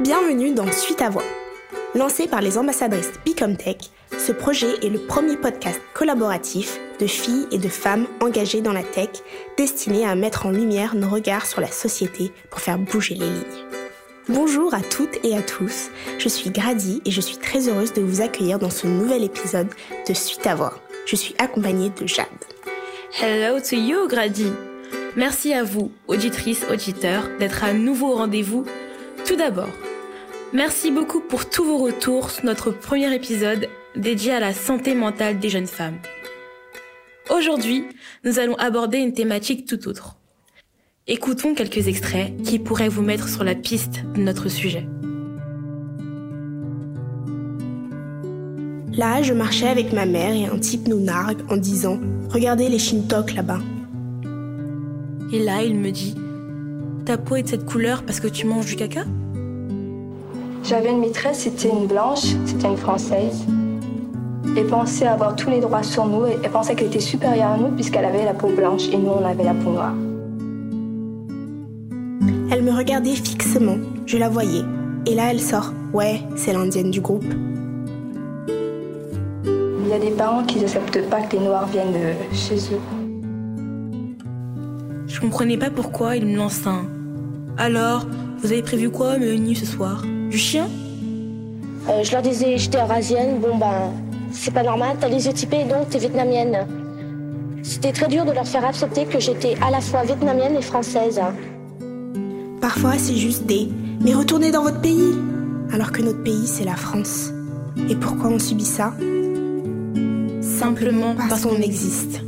Bienvenue dans Suite à Voix. Lancé par les ambassadrices Bicomtech, ce projet est le premier podcast collaboratif de filles et de femmes engagées dans la tech destiné à mettre en lumière nos regards sur la société pour faire bouger les lignes. Bonjour à toutes et à tous, je suis Grady et je suis très heureuse de vous accueillir dans ce nouvel épisode de Suite à Voix. Je suis accompagnée de Jade. Hello to you, Grady. Merci à vous, auditrices, auditeurs, d'être à nouveau au rendez-vous. Tout d'abord, merci beaucoup pour tous vos retours sur notre premier épisode dédié à la santé mentale des jeunes femmes. Aujourd'hui, nous allons aborder une thématique tout autre. Écoutons quelques extraits qui pourraient vous mettre sur la piste de notre sujet. Là, je marchais avec ma mère et un type nous nargue en disant Regardez les Shintok là-bas. Et là, il me dit Ta peau est de cette couleur parce que tu manges du caca? J'avais une maîtresse, c'était une blanche, c'était une française. Elle pensait avoir tous les droits sur nous. Elle pensait qu'elle était supérieure à nous puisqu'elle avait la peau blanche et nous, on avait la peau noire. Elle me regardait fixement, je la voyais. Et là, elle sort Ouais, c'est l'indienne du groupe. Il y a des parents qui n'acceptent pas que les noirs viennent de chez eux. Je comprenais pas pourquoi il me lance un. Alors, vous avez prévu quoi, menu ce soir? Du chien Euh, je leur disais j'étais eurasienne, bon ben c'est pas normal, t'as les yeux donc t'es vietnamienne. C'était très dur de leur faire accepter que j'étais à la fois vietnamienne et française. Parfois, c'est juste des Mais retournez dans votre pays Alors que notre pays, c'est la France. Et pourquoi on subit ça? Simplement parce qu'on existe.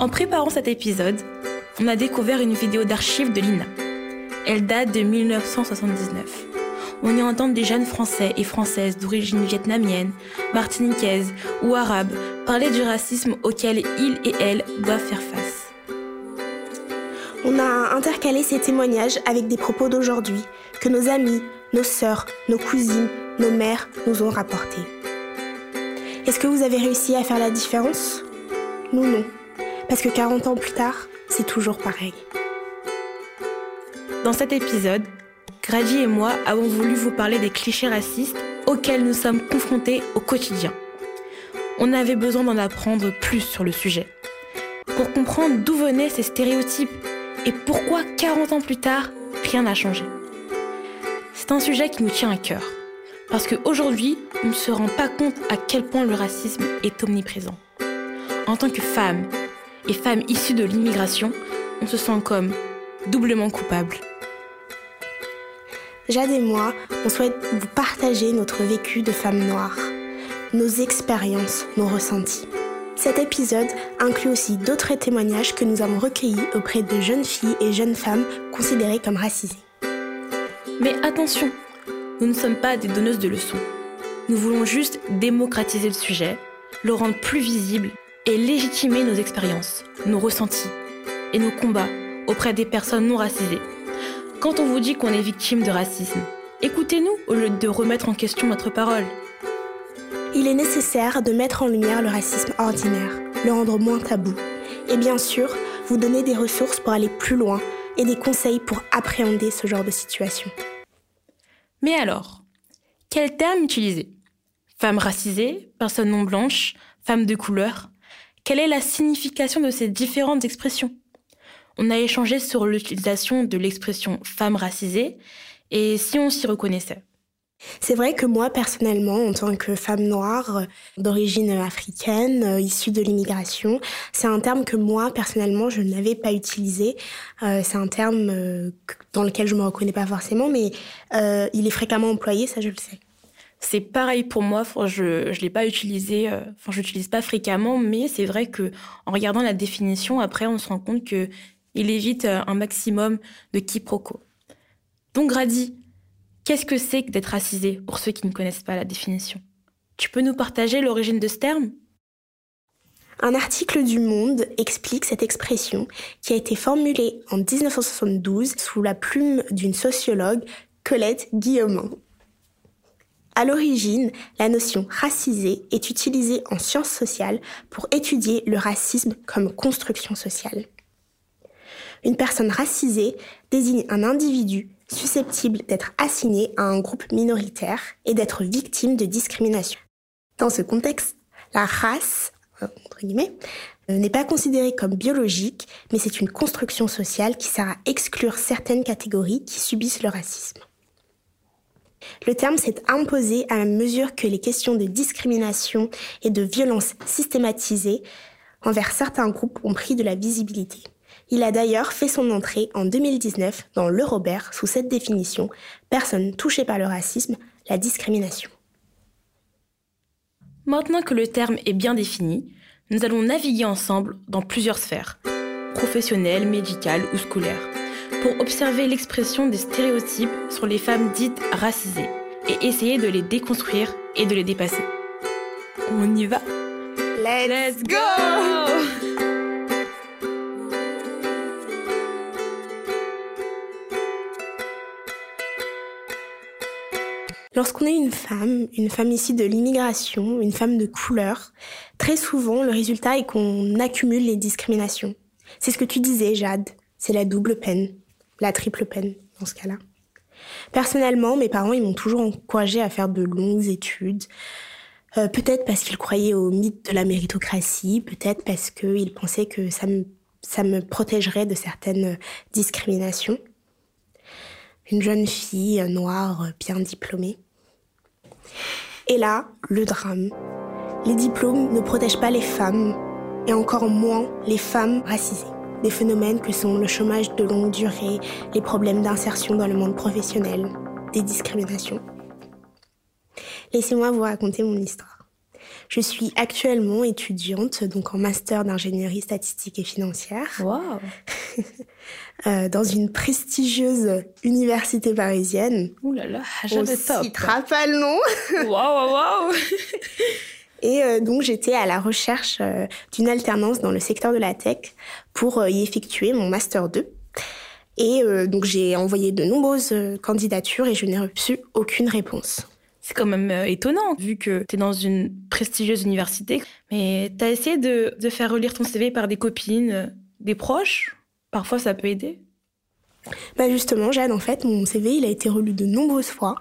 En préparant cet épisode, on a découvert une vidéo d'archives de l'INA. Elle date de 1979. On y entend des jeunes Français et Françaises d'origine vietnamienne, martiniquaise ou arabe parler du racisme auquel ils et elles doivent faire face. On a intercalé ces témoignages avec des propos d'aujourd'hui que nos amis, nos sœurs, nos cousines, nos mères nous ont rapportés. Est-ce que vous avez réussi à faire la différence? Nous non. Parce que 40 ans plus tard, c'est toujours pareil. Dans cet épisode, Grady et moi avons voulu vous parler des clichés racistes auxquels nous sommes confrontés au quotidien. On avait besoin d'en apprendre plus sur le sujet. Pour comprendre d'où venaient ces stéréotypes et pourquoi 40 ans plus tard, rien n'a changé. C'est un sujet qui nous tient à cœur. Parce qu'aujourd'hui, on ne se rend pas compte à quel point le racisme est omniprésent. En tant que femme et femme issue de l'immigration, on se sent comme doublement coupable. Jade et moi, on souhaite vous partager notre vécu de femme noire, nos expériences, nos ressentis. Cet épisode inclut aussi d'autres témoignages que nous avons recueillis auprès de jeunes filles et jeunes femmes considérées comme racisées. Mais attention, nous ne sommes pas des donneuses de leçons. Nous voulons juste démocratiser le sujet, le rendre plus visible et légitimer nos expériences, nos ressentis et nos combats auprès des personnes non racisées. Quand on vous dit qu'on est victime de racisme, écoutez-nous au lieu de remettre en question notre parole. Il est nécessaire de mettre en lumière le racisme ordinaire, le rendre moins tabou, et bien sûr, vous donner des ressources pour aller plus loin et des conseils pour appréhender ce genre de situation. Mais alors, quel terme utiliser? Femme racisée, personne non blanche, femme de couleur Quelle est la signification de ces différentes expressions? On a échangé sur l'utilisation de l'expression femme racisée et si on s'y reconnaissait. C'est vrai que moi, personnellement, en tant que femme noire d'origine africaine, issue de l'immigration, c'est un terme que moi, personnellement, je n'avais pas utilisé. Euh, c'est un terme euh, dans lequel je me reconnais pas forcément, mais euh, il est fréquemment employé, ça je le sais. C'est pareil pour moi, je ne l'ai pas utilisé, enfin je l'utilise pas fréquemment, mais c'est vrai que en regardant la définition, après on se rend compte que il évite un maximum de quiproquos. Donc Grady, Qu'est-ce que c'est que d'être racisé pour ceux qui ne connaissent pas la définition? Tu peux nous partager l'origine de ce terme? Un article du Monde explique cette expression qui a été formulée en 1972 sous la plume d'une sociologue, Colette Guillaumin. À l'origine, la notion racisé est utilisée en sciences sociales pour étudier le racisme comme construction sociale. Une personne racisée désigne un individu susceptible d'être assigné à un groupe minoritaire et d'être victime de discrimination. Dans ce contexte, la race, euh, n'est pas considérée comme biologique, mais c'est une construction sociale qui sert à exclure certaines catégories qui subissent le racisme. Le terme s'est imposé à mesure que les questions de discrimination et de violence systématisées envers certains groupes ont pris de la visibilité. Il a d'ailleurs fait son entrée en 2019 dans l'Eurobert sous cette définition personne touchée par le racisme, la discrimination. Maintenant que le terme est bien défini, nous allons naviguer ensemble dans plusieurs sphères, professionnelles, médicales ou scolaires, pour observer l'expression des stéréotypes sur les femmes dites racisées et essayer de les déconstruire et de les dépasser. On y va Let's go Lorsqu'on est une femme, une femme issue de l'immigration, une femme de couleur, très souvent le résultat est qu'on accumule les discriminations. C'est ce que tu disais, Jade. C'est la double peine, la triple peine dans ce cas-là. Personnellement, mes parents ils m'ont toujours encouragé à faire de longues études. Euh, peut-être parce qu'ils croyaient au mythe de la méritocratie, peut-être parce qu'ils pensaient que ça me, ça me protégerait de certaines discriminations une jeune fille noire bien diplômée. Et là, le drame. Les diplômes ne protègent pas les femmes, et encore moins les femmes racisées. Des phénomènes que sont le chômage de longue durée, les problèmes d'insertion dans le monde professionnel, des discriminations. Laissez-moi vous raconter mon histoire. Je suis actuellement étudiante, donc en master d'ingénierie statistique et financière. Wow. Euh, dans une prestigieuse université parisienne. Ouh là là, On top. citera pas le nom. Waouh, waouh, waouh. Et euh, donc j'étais à la recherche euh, d'une alternance dans le secteur de la tech pour euh, y effectuer mon master 2. Et donc j'ai envoyé de nombreuses candidatures et je n'ai reçu aucune réponse. C'est quand même étonnant, vu que tu es dans une prestigieuse université. Mais tu as essayé de, de faire relire ton CV par des copines, des proches? Parfois, ça peut aider? Bah justement, Jeanne, en fait, mon CV, il a été relu de nombreuses fois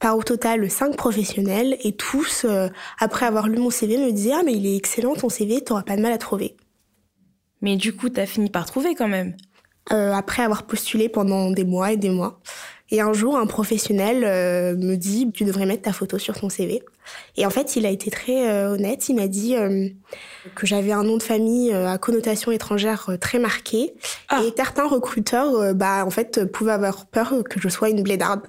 par au total cinq professionnels et tous, euh, après avoir lu mon CV, me disaient ah mais il est excellent ton CV, t'auras pas de mal à trouver. Mais du coup, tu as fini par trouver quand même. Euh, après avoir postulé pendant des mois et des mois. Et un jour, un professionnel euh, me dit tu devrais mettre ta photo sur ton CV. Et en fait, il a été très euh, honnête. Il m'a dit euh, que j'avais un nom de famille à connotation étrangère très marqué. Ah. Et certains recruteurs, bah en fait, pouvaient avoir peur que je sois une blédarde.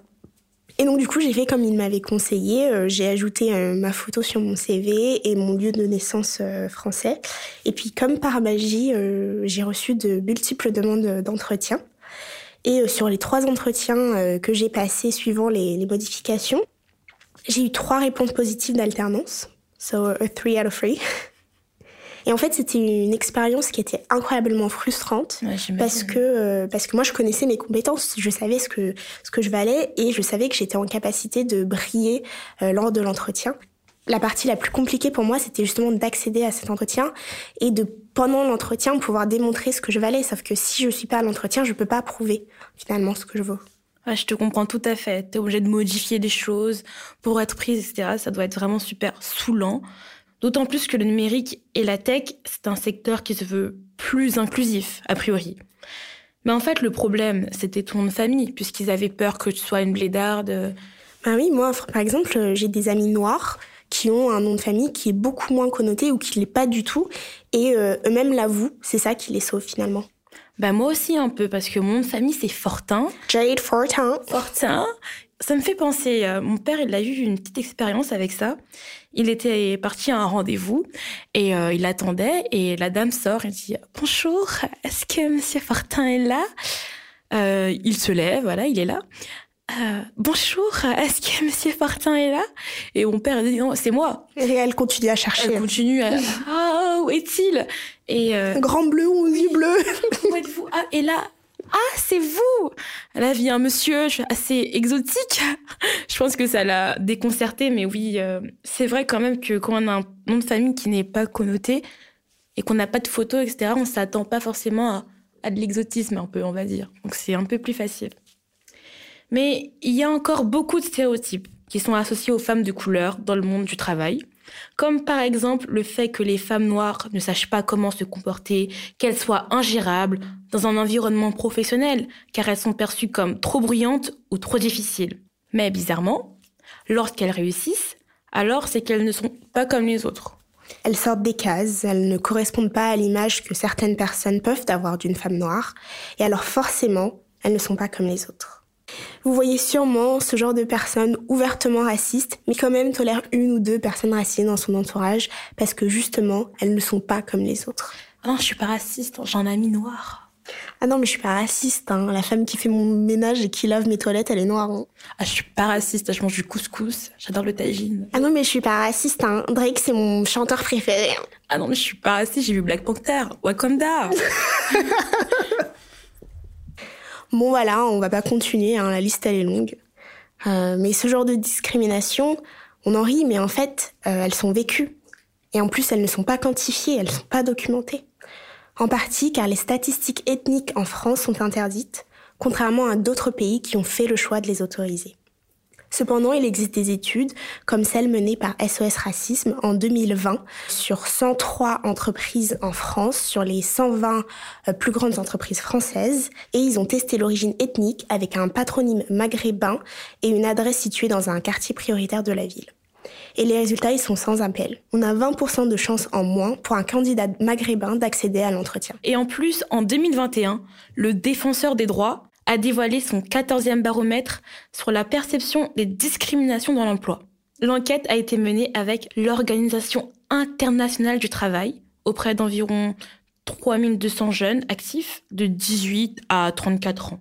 Et donc du coup, j'ai fait comme il m'avait conseillé. J'ai ajouté ma photo sur mon CV et mon lieu de naissance français. Et puis comme par magie, j'ai reçu de multiples demandes d'entretien. Et euh, sur les trois entretiens euh, que j'ai passés suivant les, les modifications, j'ai eu trois réponses positives d'alternance. So, a three out of three. Et en fait, c'était une expérience qui était incroyablement frustrante Ouais, parce que euh, parce que moi je connaissais mes compétences, je savais ce que ce que je valais et je savais que j'étais en capacité de briller euh, lors de l'entretien. La partie la plus compliquée pour moi, c'était justement d'accéder à cet entretien et de pendant l'entretien pouvoir démontrer ce que je valais. Sauf que si je suis pas à l'entretien, je peux pas prouver finalement ce que je vaux. Ouais, je te comprends tout à fait. Tu es obligé de modifier des choses pour être prise, etc. Ça doit être vraiment super saoulant. D'autant plus que le numérique et la tech, c'est un secteur qui se veut plus inclusif, a priori. Mais en fait, le problème, c'était ton famille, puisqu'ils avaient peur que tu sois une blédarde. Bah oui, moi, par exemple, euh, j'ai des amis noirs qui ont un nom de famille qui est beaucoup moins connoté ou qui l'est pas du tout, et euh, eux-mêmes l'avouent. C'est ça qui les sauve finalement. Bah moi aussi un peu, parce que mon nom de famille, c'est Fortin. Jade Fortin. Fortin. Ça me fait penser, euh, mon père, il a eu une petite expérience avec ça. Il était parti à un rendez-vous et euh, il attendait et la dame sort et dit Bonjour, est-ce que Monsieur Fortin est là? Euh, Il se lève, voilà, il est là. Euh, Bonjour, est-ce que Monsieur Fortin est là? Et mon père dit Non, c'est moi. Et elle continue à chercher. Elle continue à Ah, où est-il? Et euh, grand bleu aux yeux bleus. où êtes-vous? Ah, et là, Ah, c'est vous Là vient un monsieur assez exotique. Je pense que ça l'a déconcerté, mais oui, euh, c'est vrai quand même que quand on a un nom de famille qui n'est pas connoté et qu'on n'a pas de photos, etc., on s'attend pas forcément à, à de l'exotisme un peu, on va dire. Donc c'est un peu plus facile. Mais il y a encore beaucoup de stéréotypes qui sont associés aux femmes de couleur dans le monde du travail, comme par exemple le fait que les femmes noires ne sachent pas comment se comporter, qu'elles soient ingérables dans un environnement professionnel, car elles sont perçues comme trop bruyantes ou trop difficiles. Mais bizarrement, lorsqu'elles réussissent, alors c'est qu'elles ne sont pas comme les autres. Elles sortent des cases, elles ne correspondent pas à l'image que certaines personnes peuvent avoir d'une femme noire, et alors forcément, elles ne sont pas comme les autres. Vous voyez sûrement ce genre de personnes ouvertement racistes, mais quand même tolère une ou deux personnes racisées dans son entourage, parce que justement, elles ne sont pas comme les autres. Ah non, je suis pas raciste, j'ai un ami noir. Ah non, mais je suis pas raciste. Hein. La femme qui fait mon ménage et qui lave mes toilettes, elle est noire. Hein. Ah, je suis pas raciste, je mange du couscous, j'adore le tagine. Ah non, mais je suis pas raciste. Hein. Drake, c'est mon chanteur préféré. Hein. Ah non, mais je suis pas raciste, j'ai vu Black Panther, Wakanda. Bon voilà, on va pas continuer, hein, la liste elle est longue. Euh, mais ce genre de discrimination, on en rit, mais en fait, euh, elles sont vécues. Et en plus, elles ne sont pas quantifiées, elles sont pas documentées. En partie car les statistiques ethniques en France sont interdites, contrairement à d'autres pays qui ont fait le choix de les autoriser. Cependant, il existe des études, comme celle menée par SOS Racisme en 2020, sur 103 entreprises en France, sur les 120 euh, plus grandes entreprises françaises, et ils ont testé l'origine ethnique avec un patronyme maghrébin et une adresse située dans un quartier prioritaire de la ville. Et les résultats, ils sont sans appel. On a 20% de chances en moins pour un candidat maghrébin d'accéder à l'entretien. Et en plus, en 2021, le défenseur des droits a dévoilé son 14e baromètre sur la perception des discriminations dans l'emploi. L'enquête a été menée avec l'Organisation internationale du travail auprès d'environ 3200 jeunes actifs de 18 à 34 ans,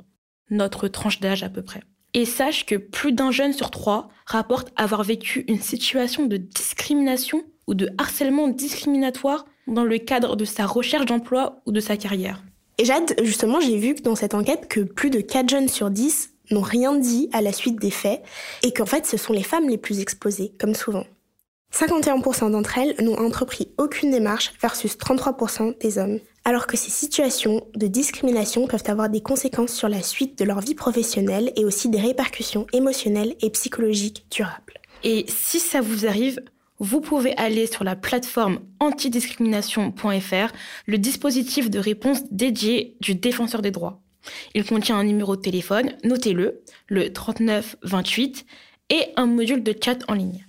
notre tranche d'âge à peu près. Et sache que plus d'un jeune sur trois rapporte avoir vécu une situation de discrimination ou de harcèlement discriminatoire dans le cadre de sa recherche d'emploi ou de sa carrière. Et Jade, justement, j'ai vu dans cette enquête que plus de 4 jeunes sur 10 n'ont rien dit à la suite des faits et qu'en fait ce sont les femmes les plus exposées, comme souvent. 51% d'entre elles n'ont entrepris aucune démarche versus 33% des hommes, alors que ces situations de discrimination peuvent avoir des conséquences sur la suite de leur vie professionnelle et aussi des répercussions émotionnelles et psychologiques durables. Et si ça vous arrive, vous pouvez aller sur la plateforme antidiscrimination.fr, le dispositif de réponse dédié du défenseur des droits. Il contient un numéro de téléphone, notez-le, le 3928, et un module de chat en ligne.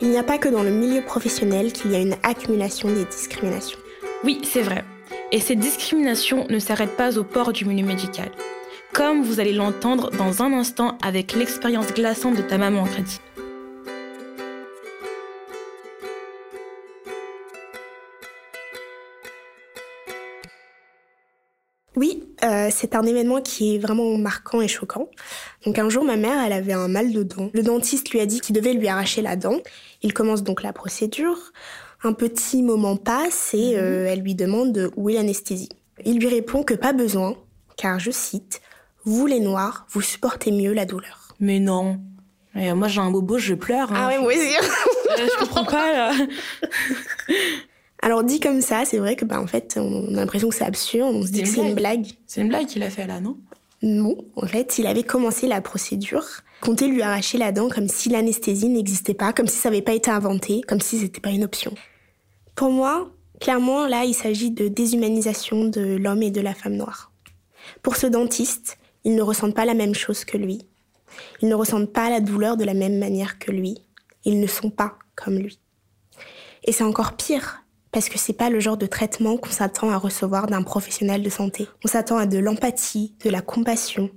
Il n'y a pas que dans le milieu professionnel qu'il y a une accumulation des discriminations. Oui, c'est vrai. Et ces discriminations ne s'arrêtent pas au port du milieu médical. Comme vous allez l'entendre dans un instant avec l'expérience glaçante de ta maman en crédit. Oui, euh, c'est un événement qui est vraiment marquant et choquant. Donc un jour, ma mère, elle avait un mal de dent. Le dentiste lui a dit qu'il devait lui arracher la dent. Il commence donc la procédure. Un petit moment passe et euh, elle lui demande où est l'anesthésie. Il lui répond que pas besoin, car je cite, Vous les noirs, vous supportez mieux la douleur. Mais non. Et moi j'ai un bobo, je pleure. Ah ouais, moi aussi. je comprends pas là. Alors dit comme ça, c'est vrai que bah en fait, on a l'impression que c'est absurde, on se dit que c'est une blague. C'est une blague qu'il a fait là, non? Non, en fait, il avait commencé la procédure, comptait lui arracher la dent comme si l'anesthésie n'existait pas, comme si ça n'avait pas été inventé, comme si c'était pas une option. Pour moi, clairement, là, il s'agit de déshumanisation de l'homme et de la femme noire. Pour ce dentiste, ils ne ressentent pas la même chose que lui. Ils ne ressentent pas la douleur de la même manière que lui. Ils ne sont pas comme lui. Et c'est encore pire, parce que c'est pas le genre de traitement qu'on s'attend à recevoir d'un professionnel de santé. On s'attend à de l'empathie, de la compassion.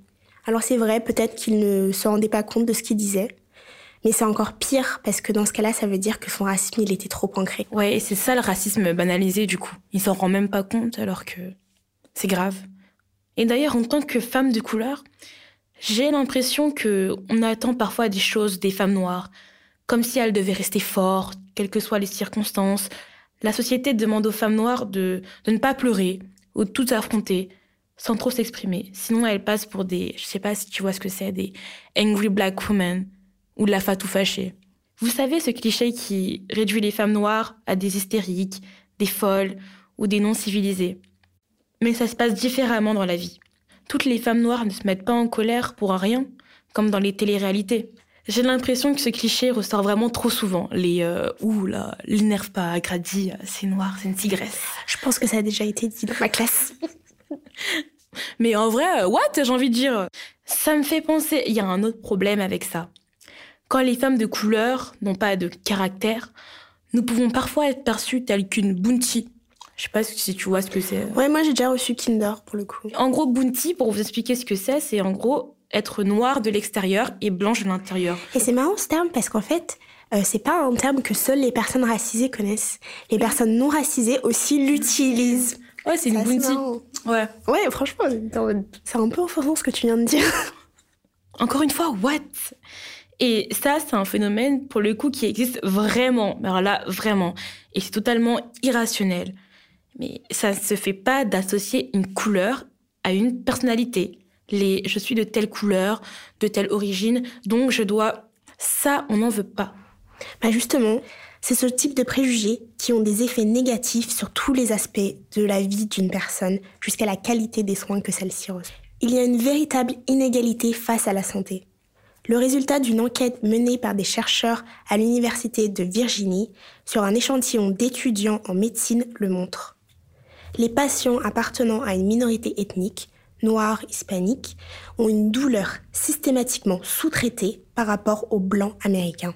Alors c'est vrai, peut-être qu'il ne se rendait pas compte de ce qu'il disait, mais c'est encore pire parce que dans ce cas-là, ça veut dire que son racisme, il était trop ancré. Ouais, et c'est ça le racisme banalisé du coup. Il s'en rend même pas compte alors que c'est grave. Et d'ailleurs, en tant que femme de couleur, j'ai l'impression que on attend parfois des choses des femmes noires, comme si elles devaient rester fortes, quelles que soient les circonstances, la société demande aux femmes noires de, de ne pas pleurer, ou tout affronter sans trop s'exprimer. Sinon, elles passent pour des, je sais pas si tu vois ce que c'est, des angry black women ou de la fatou fâchée. Vous savez ce cliché qui réduit les femmes noires à des hystériques, des folles ou des non civilisées. Mais ça se passe différemment dans la vie. Toutes les femmes noires ne se mettent pas en colère pour un rien, comme dans les téléréalités. J'ai l'impression que ce cliché ressort vraiment trop souvent. Les euh, ouh là, l'énerve pas, Grady, c'est noir, c'est une tigresse. Je pense que ça a déjà été dit dans ma classe. Mais en vrai, euh, what J'ai envie de dire. Ça me fait penser, il y a un autre problème avec ça. Quand les femmes de couleur n'ont pas de caractère, nous pouvons parfois être perçues telles qu'une bounty. Je sais pas si tu vois ce que c'est. Ouais, moi j'ai déjà reçu Kinder pour le coup. En gros, bounty, pour vous expliquer ce que c'est, c'est en gros être noire de l'extérieur et blanche de l'intérieur. Et c'est marrant ce terme parce qu'en fait, euh, c'est pas un terme que seules les personnes racisées connaissent. Les personnes non racisées aussi l'utilisent. Ouais, c'est une bounty. Ouais. Ouais, franchement, c'est un peu offensant ce que tu viens de dire. Encore une fois, what? Et ça, c'est un phénomène, pour le coup, qui existe vraiment. Mais alors là, vraiment. Et c'est totalement irrationnel. Mais ça ne se fait pas d'associer une couleur à une personnalité je suis de telle couleur, de telle origine, donc je dois. Ça, on n'en veut pas. Bah justement, c'est ce type de préjugés qui ont des effets négatifs sur tous les aspects de la vie d'une personne, jusqu'à la qualité des soins que celle-ci reçoit. Il y a une véritable inégalité face à la santé. Le résultat d'une enquête menée par des chercheurs à l'Université de Virginie sur un échantillon d'étudiants en médecine le montre. Les patients appartenant à une minorité ethnique noirs, hispaniques, ont une douleur systématiquement sous-traitée par rapport aux blancs américains.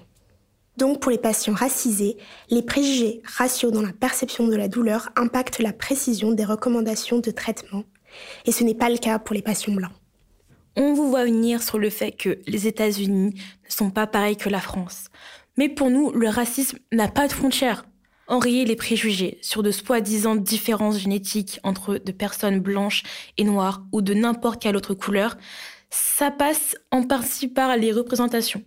Donc pour les patients racisés, les préjugés raciaux dans la perception de la douleur impactent la précision des recommandations de traitement, et ce n'est pas le cas pour les patients blancs. On vous voit venir sur le fait que les États-Unis ne sont pas pareils que la France. Mais pour nous, le racisme n'a pas de frontières enrayer les préjugés sur de soi-disant différences génétiques entre de personnes blanches et noires ou de n'importe quelle autre couleur, ça passe en partie par les représentations.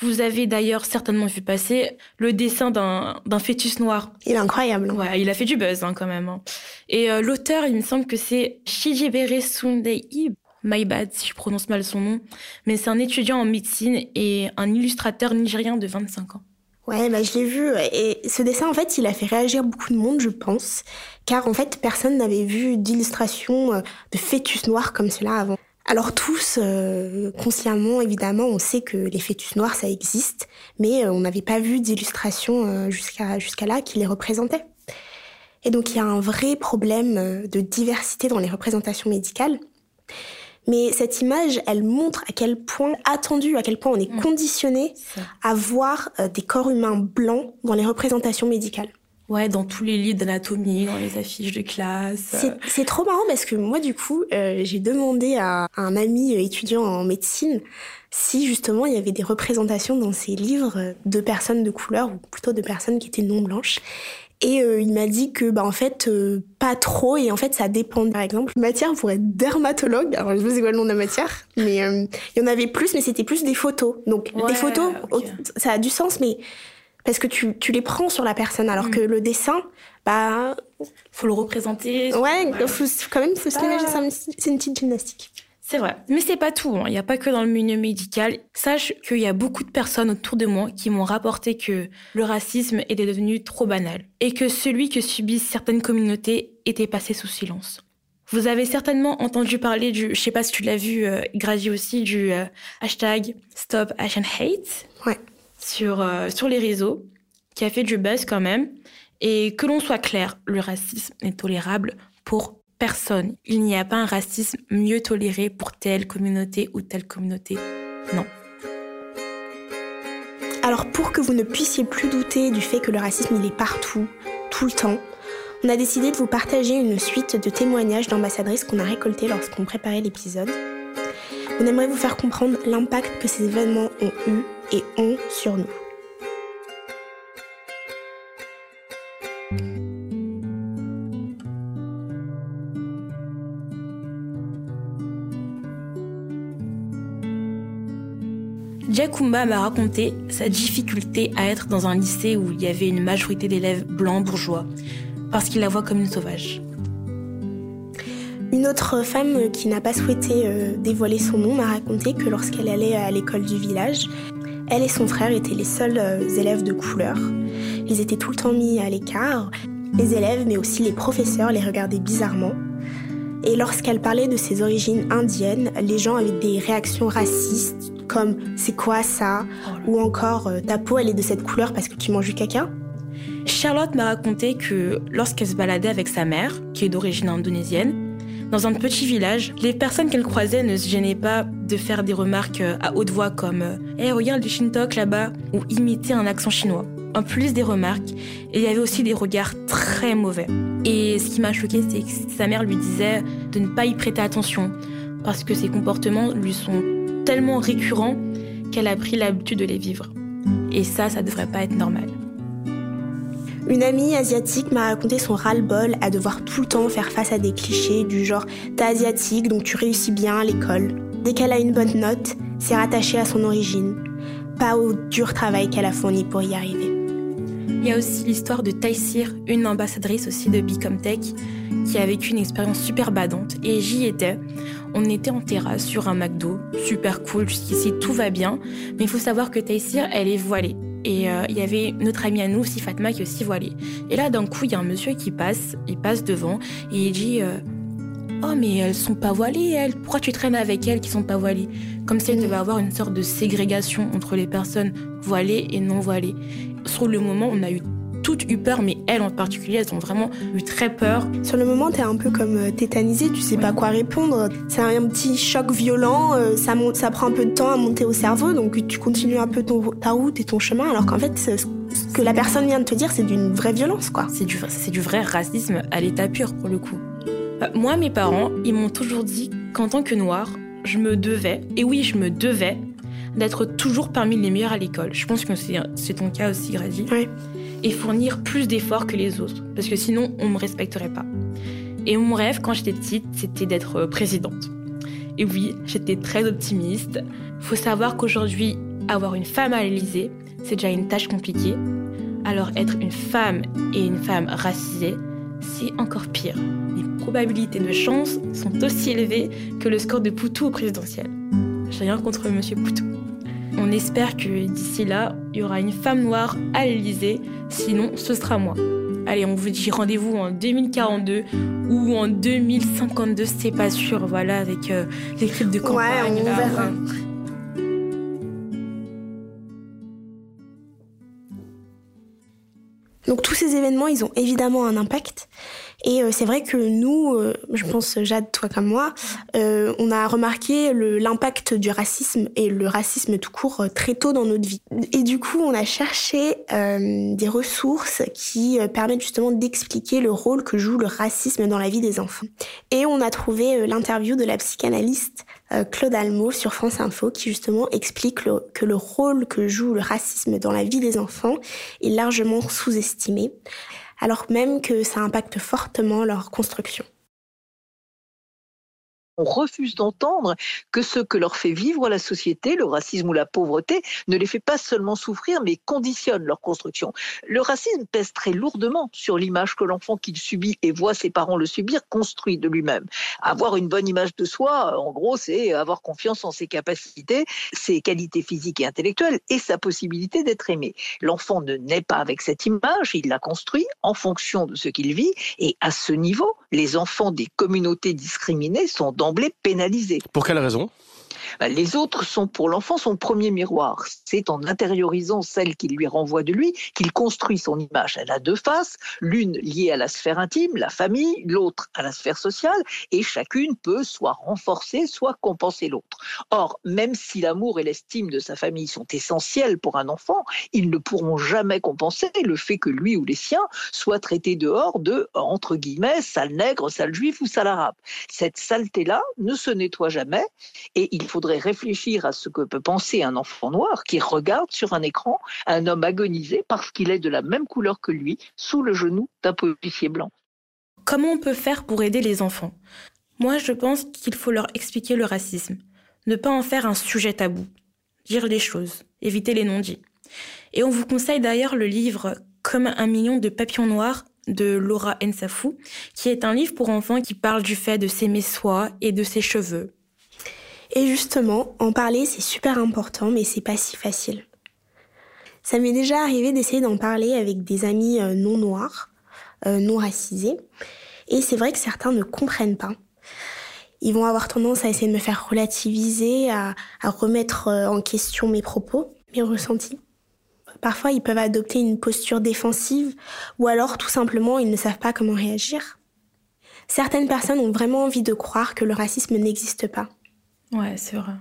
Vous avez d'ailleurs certainement vu passer le dessin d'un fœtus noir. Il est incroyable. Ouais, il a fait du buzz hein, quand même. Hein. Et euh, l'auteur, il me semble que c'est Shijibere Sundeib. My bad si je prononce mal son nom. Mais c'est un étudiant en médecine et un illustrateur nigérien de 25 ans. Ouais, bah, je l'ai vu. Et ce dessin, en fait, il a fait réagir beaucoup de monde, je pense. Car, en fait, personne n'avait vu d'illustration euh, de fœtus noirs comme cela avant. Alors tous, euh, consciemment, évidemment, on sait que les fœtus noirs, ça existe, mais euh, on n'avait pas vu d'illustration jusqu'à jusqu'à là qui les représentait. Et donc il y a un vrai problème de diversité dans les représentations médicales. Mais cette image, elle montre à quel point attendu, à quel point on est mm. conditionné à voir euh, des corps humains blancs dans les représentations médicales. Ouais, dans tous les livres d'anatomie, dans les affiches de classe. C'est trop marrant parce que moi, du coup, euh, j'ai demandé à un ami étudiant en médecine si justement il y avait des représentations dans ces livres de personnes de couleur, ou plutôt de personnes qui étaient non blanches. Et euh, il m'a dit que, bah, en fait, euh, pas trop. Et en fait, ça dépend. Par exemple, matière pour être dermatologue. Alors, je sais pas c'est quoi le nom de la matière. Mais euh, il y en avait plus, mais c'était plus des photos. Donc, des photos, ça a du sens, mais parce que tu, tu les prends sur la personne. Alors mm. que le dessin, bah. Faut le représenter. Ouais, Faut, quand même, faut se ah. C'est une petite gymnastique. C'est vrai. Mais c'est pas tout. Hein. Il n'y a pas que dans le milieu médical. Sache qu'il y a beaucoup de personnes autour de moi qui m'ont rapporté que le racisme était devenu trop banal et que celui que subissent certaines communautés était passé sous silence. Vous avez certainement entendu parler du, je sais pas si tu l'as vu, euh, aussi, du euh, hashtag Stop Asian Hate. Ouais. Sur, euh, sur les réseaux, qui a fait du buzz quand même. Et que l'on soit clair, le racisme est tolérable pour personne. Il n'y a pas un racisme mieux toléré pour telle communauté ou telle communauté. Non. Alors pour que vous ne puissiez plus douter du fait que le racisme il est partout, tout le temps, on a décidé de vous partager une suite de témoignages d'ambassadrices qu'on a récoltés lorsqu'on préparait l'épisode. On aimerait vous faire comprendre l'impact que ces événements ont eu et ont sur nous. Jakumba m'a raconté sa difficulté à être dans un lycée où il y avait une majorité d'élèves blancs bourgeois, parce qu'il la voit comme une sauvage. Une autre femme qui n'a pas souhaité euh, dévoiler son nom m'a raconté que lorsqu'elle allait à l'école du village, elle et son frère étaient les seuls euh, élèves de couleur. Ils étaient tout le temps mis à l'écart. Les élèves, mais aussi les professeurs, les regardaient bizarrement. Et lorsqu'elle parlait de ses origines indiennes, les gens avaient des réactions racistes, comme c'est quoi ça? Ou encore euh, ta peau elle est de cette couleur parce que tu manges du caca? Charlotte m'a raconté que lorsqu'elle se baladait avec sa mère, qui est d'origine indonésienne, dans un petit village, les personnes qu'elle croisait ne se gênaient pas de faire des remarques euh, à haute voix comme Eh, hey, regarde le Shintok là-bas ou imiter un accent chinois. En plus des remarques, il y avait aussi des regards très mauvais. Et ce qui m'a choqué, c'est que sa mère lui disait de ne pas y prêter attention parce que ses comportements lui sont tellement récurrents qu'elle a pris l'habitude de les vivre. Et ça, ça devrait pas être normal. Une amie asiatique m'a raconté son ras-le-bol à devoir tout le temps faire face à des clichés du genre t'es asiatique donc tu réussis bien à l'école. Dès qu'elle a une bonne note, c'est rattaché à son origine, pas au dur travail qu'elle a fourni pour y arriver. Il y a aussi l'histoire de Taïsir, une ambassadrice aussi de Bicomtech, qui a vécu une expérience super badante. Et j'y étais. On était en terrasse sur un McDo, super cool, jusqu'ici tout va bien. Mais il faut savoir que Taïsir, elle est voilée. Et euh, il y avait notre amie à nous, aussi Fatma, qui est aussi voilée. Et là, d'un coup, il y a un monsieur qui passe, il passe devant, et il dit euh, Oh, mais elles sont pas voilées, elles. Pourquoi tu traînes avec elles qui sont pas voilées? Comme si elle devait avoir une sorte de ségrégation entre les personnes voilées et non voilées. Sur le moment, on a eu toutes eu peur, mais elles en particulier, elles ont vraiment eu très peur. Sur le moment, t'es un peu comme euh, tétanisée, tu sais pas quoi répondre. C'est un petit choc violent, euh, ça, monte, ça prend un peu de temps à monter au cerveau, donc tu continues un peu ton, ta route et ton chemin, alors qu'en fait, ce que la personne vient de te dire, c'est d'une vraie violence, quoi. C'est du, c'est du vrai racisme à l'état pur, pour le coup. Euh, moi, mes parents, ils m'ont toujours dit qu'en tant que noire, je me devais, et oui, je me devais, d'être toujours parmi les meilleurs à l'école. Je pense que c'est ton cas aussi, Grady. Oui et fournir plus d'efforts que les autres, parce que sinon on ne me respecterait pas. Et mon rêve quand j'étais petite, c'était d'être présidente. Et oui, j'étais très optimiste. Faut savoir qu'aujourd'hui, avoir une femme à l'Élysée, c'est déjà une tâche compliquée. Alors être une femme et une femme racisée, c'est encore pire. Les probabilités de chance sont aussi élevées que le score de Poutou au présidentiel. J'ai rien contre Monsieur Poutou. On espère que d'ici là, il y aura une femme noire à l'Elysée, sinon ce sera moi. Allez, on vous dit rendez-vous en 2042 ou en 2052, c'est pas sûr, voilà, avec euh, les clips de campagne. Ouais, on verra. Donc tous ces événements, ils ont évidemment un impact. Et euh, c'est vrai que nous, euh, je pense Jade, toi comme moi, euh, on a remarqué l'impact du racisme et le racisme tout court très tôt dans notre vie. Et du coup, on a cherché des ressources qui permettent justement d'expliquer le rôle que joue le racisme dans la vie des enfants. Et on a trouvé l'interview de la psychanalyste Claude Almo sur France Info qui justement explique que le rôle que joue le racisme dans la vie des enfants est largement sous-estimé alors même que ça impacte fortement leur construction on refuse d'entendre que ce que leur fait vivre la société, le racisme ou la pauvreté, ne les fait pas seulement souffrir, mais conditionne leur construction. Le racisme pèse très lourdement sur l'image que l'enfant qu'il subit et voit ses parents le subir construit de lui-même. Avoir une bonne image de soi, en gros, c'est avoir confiance en ses capacités, ses qualités physiques et intellectuelles et sa possibilité d'être aimé. L'enfant ne naît pas avec cette image, il la construit en fonction de ce qu'il vit et à ce niveau, les enfants des communautés discriminées sont d'emblée pénalisés. Pour quelle raison? Les autres sont pour l'enfant son premier miroir. C'est en intériorisant celle qui lui renvoie de lui qu'il construit son image. Elle a deux faces, l'une liée à la sphère intime, la famille, l'autre à la sphère sociale, et chacune peut soit renforcer, soit compenser l'autre. Or, même si l'amour et l'estime de sa famille sont essentiels pour un enfant, ils ne pourront jamais compenser le fait que lui ou les siens soient traités dehors de, entre guillemets, sale nègre, sale juif ou sale arabe. Cette saleté-là ne se nettoie jamais et il faut faudrait réfléchir à ce que peut penser un enfant noir qui regarde sur un écran un homme agonisé parce qu'il est de la même couleur que lui, sous le genou d'un policier blanc. Comment on peut faire pour aider les enfants? Moi, je pense qu'il faut leur expliquer le racisme, ne pas en faire un sujet tabou, dire les choses, éviter les non-dits. Et on vous conseille d'ailleurs le livre Comme un million de papillons noirs de Laura Ensafou, qui est un livre pour enfants qui parle du fait de s'aimer soi et de ses cheveux. Et justement, en parler, c'est super important, mais c'est pas si facile. Ça m'est déjà arrivé d'essayer d'en parler avec des amis euh, non noirs, euh, non racisés, et c'est vrai que certains ne comprennent pas. Ils vont avoir tendance à essayer de me faire relativiser, à, remettre euh, en question mes propos, mes ressentis. Parfois, ils peuvent adopter une posture défensive ou alors tout simplement ils ne savent pas comment réagir. Certaines personnes ont vraiment envie de croire que le racisme n'existe pas. Ouais, c'est vrai.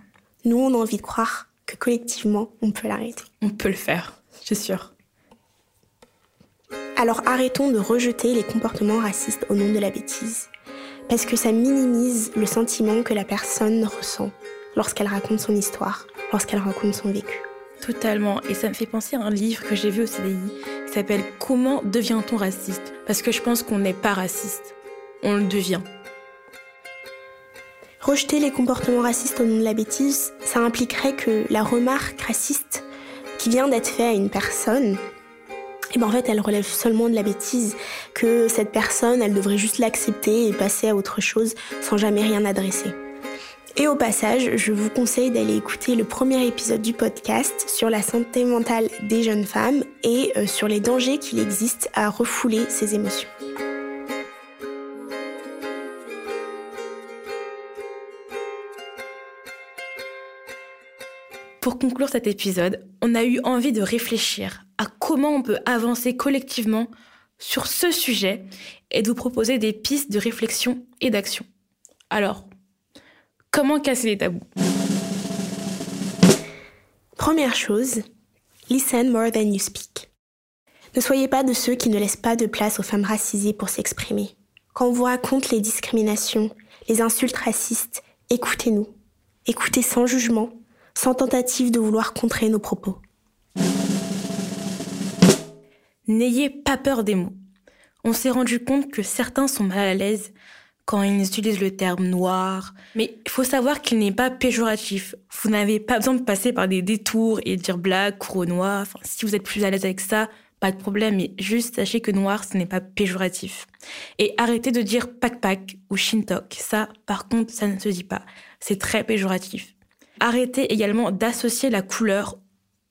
Nous, on a envie de croire que collectivement, on peut l'arrêter. On peut le faire, c'est sûr. Alors arrêtons de rejeter les comportements racistes au nom de la bêtise, parce que ça minimise le sentiment que la personne ressent lorsqu'elle raconte son histoire, lorsqu'elle raconte son vécu. Totalement. Et ça me fait penser à un livre que j'ai vu au CDI qui s'appelle Comment devient-on raciste? Parce que je pense qu'on n'est pas raciste. On le devient. Rejeter les comportements racistes au nom de la bêtise, ça impliquerait que la remarque raciste qui vient d'être faite à une personne, et eh ben en fait, elle relève seulement de la bêtise, que cette personne, elle devrait juste l'accepter et passer à autre chose sans jamais rien adresser. Et au passage, je vous conseille d'aller écouter le premier épisode du podcast sur la santé mentale des jeunes femmes et euh, sur les dangers qu'il existe à refouler ses émotions. Pour conclure cet épisode, on a eu envie de réfléchir à comment on peut avancer collectivement sur ce sujet et de vous proposer des pistes de réflexion et d'action. Alors, Comment casser les tabous? Première chose, listen more than you speak. Ne soyez pas de ceux qui ne laissent pas de place aux femmes racisées pour s'exprimer. Quand on vous raconte les discriminations, les insultes racistes, écoutez-nous. Écoutez sans jugement, sans tentative de vouloir contrer nos propos. N'ayez pas peur des mots. On s'est rendu compte que certains sont mal à l'aise quand ils utilisent le terme noir. Mais il faut savoir qu'il n'est pas péjoratif. Vous n'avez pas besoin de passer par des détours et dire black noir. Si vous êtes plus à l'aise avec ça, pas de problème. Mais juste sachez que noir, ce n'est pas péjoratif. Et arrêtez de dire pak ou shintok. Ça, par contre, ça ne se dit pas. C'est très péjoratif. Arrêtez également d'associer la couleur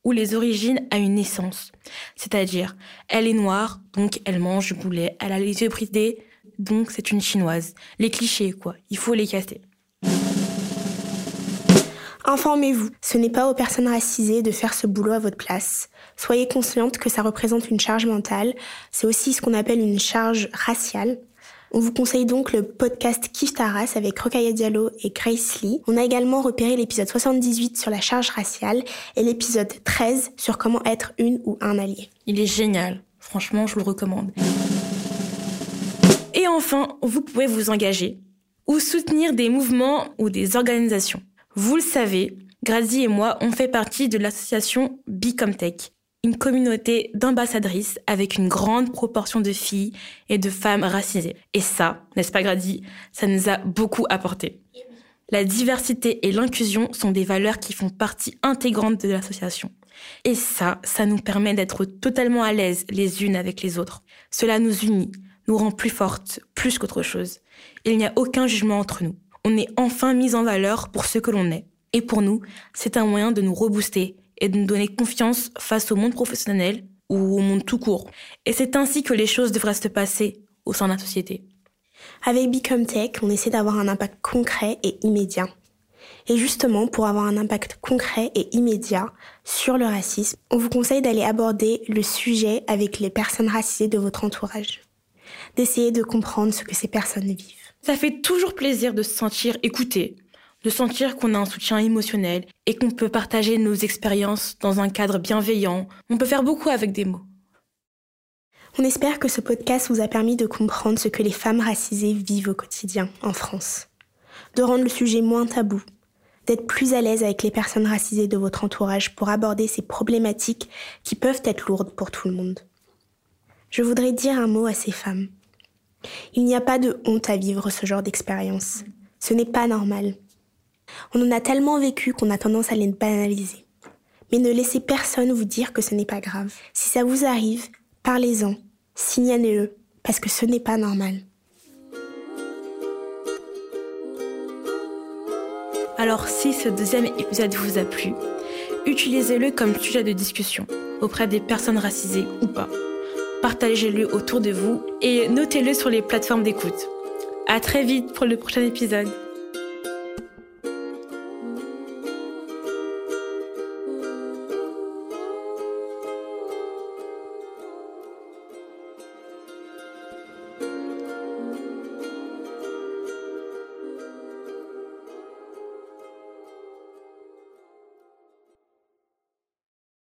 ou les origines à une essence. C'est-à-dire, elle est noire, donc elle mange du boulet, elle a les yeux bridés, donc c'est une chinoise. Les clichés, quoi. Il faut les casser. Informez-vous, ce n'est pas aux personnes racisées de faire ce boulot à votre place. Soyez consciente que ça représente une charge mentale, c'est aussi ce qu'on appelle une charge raciale. On vous conseille donc le podcast Kif Taras avec Rokaya Diallo et Grace Lee. On a également repéré l'épisode 78 sur la charge raciale et l'épisode 13 sur comment être une ou un allié. Il est génial. Franchement, je vous le recommande. Et enfin, vous pouvez vous engager ou soutenir des mouvements ou des organisations. Vous le savez, Grazi et moi, on fait partie de l'association Bicomtech, une communauté d'ambassadrices avec une grande proportion de filles et de femmes racisées. Et ça, n'est-ce pas Grazi, ça nous a beaucoup apporté. La diversité et l'inclusion sont des valeurs qui font partie intégrante de l'association. Et ça, ça nous permet d'être totalement à l'aise les unes avec les autres. Cela nous unit, nous rend plus fortes, plus qu'autre chose. Il n'y a aucun jugement entre nous. On est enfin mis en valeur pour ce que l'on est. Et pour nous, c'est un moyen de nous rebooster et de nous donner confiance face au monde professionnel ou au monde tout court. Et c'est ainsi que les choses devraient se passer au sein de la société. Avec Become Tech, on essaie d'avoir un impact concret et immédiat. Et justement, pour avoir un impact concret et immédiat sur le racisme, on vous conseille d'aller aborder le sujet avec les personnes racisées de votre entourage d'essayer de comprendre ce que ces personnes vivent. Ça fait toujours plaisir de se sentir écouté, de sentir qu'on a un soutien émotionnel et qu'on peut partager nos expériences dans un cadre bienveillant. On peut faire beaucoup avec des mots. On espère que ce podcast vous a permis de comprendre ce que les femmes racisées vivent au quotidien en France, de rendre le sujet moins tabou, d'être plus à l'aise avec les personnes racisées de votre entourage pour aborder ces problématiques qui peuvent être lourdes pour tout le monde. Je voudrais dire un mot à ces femmes. Il n'y a pas de honte à vivre ce genre d'expérience. Ce n'est pas normal. On en a tellement vécu qu'on a tendance à les banaliser. Mais ne laissez personne vous dire que ce n'est pas grave. Si ça vous arrive, parlez-en, signalez-le, parce que ce n'est pas normal. Alors si ce deuxième épisode vous a plu, utilisez-le comme sujet de discussion auprès des personnes racisées ou pas. Partagez-le autour de vous et notez-le sur les plateformes d'écoute. À très vite pour le prochain épisode.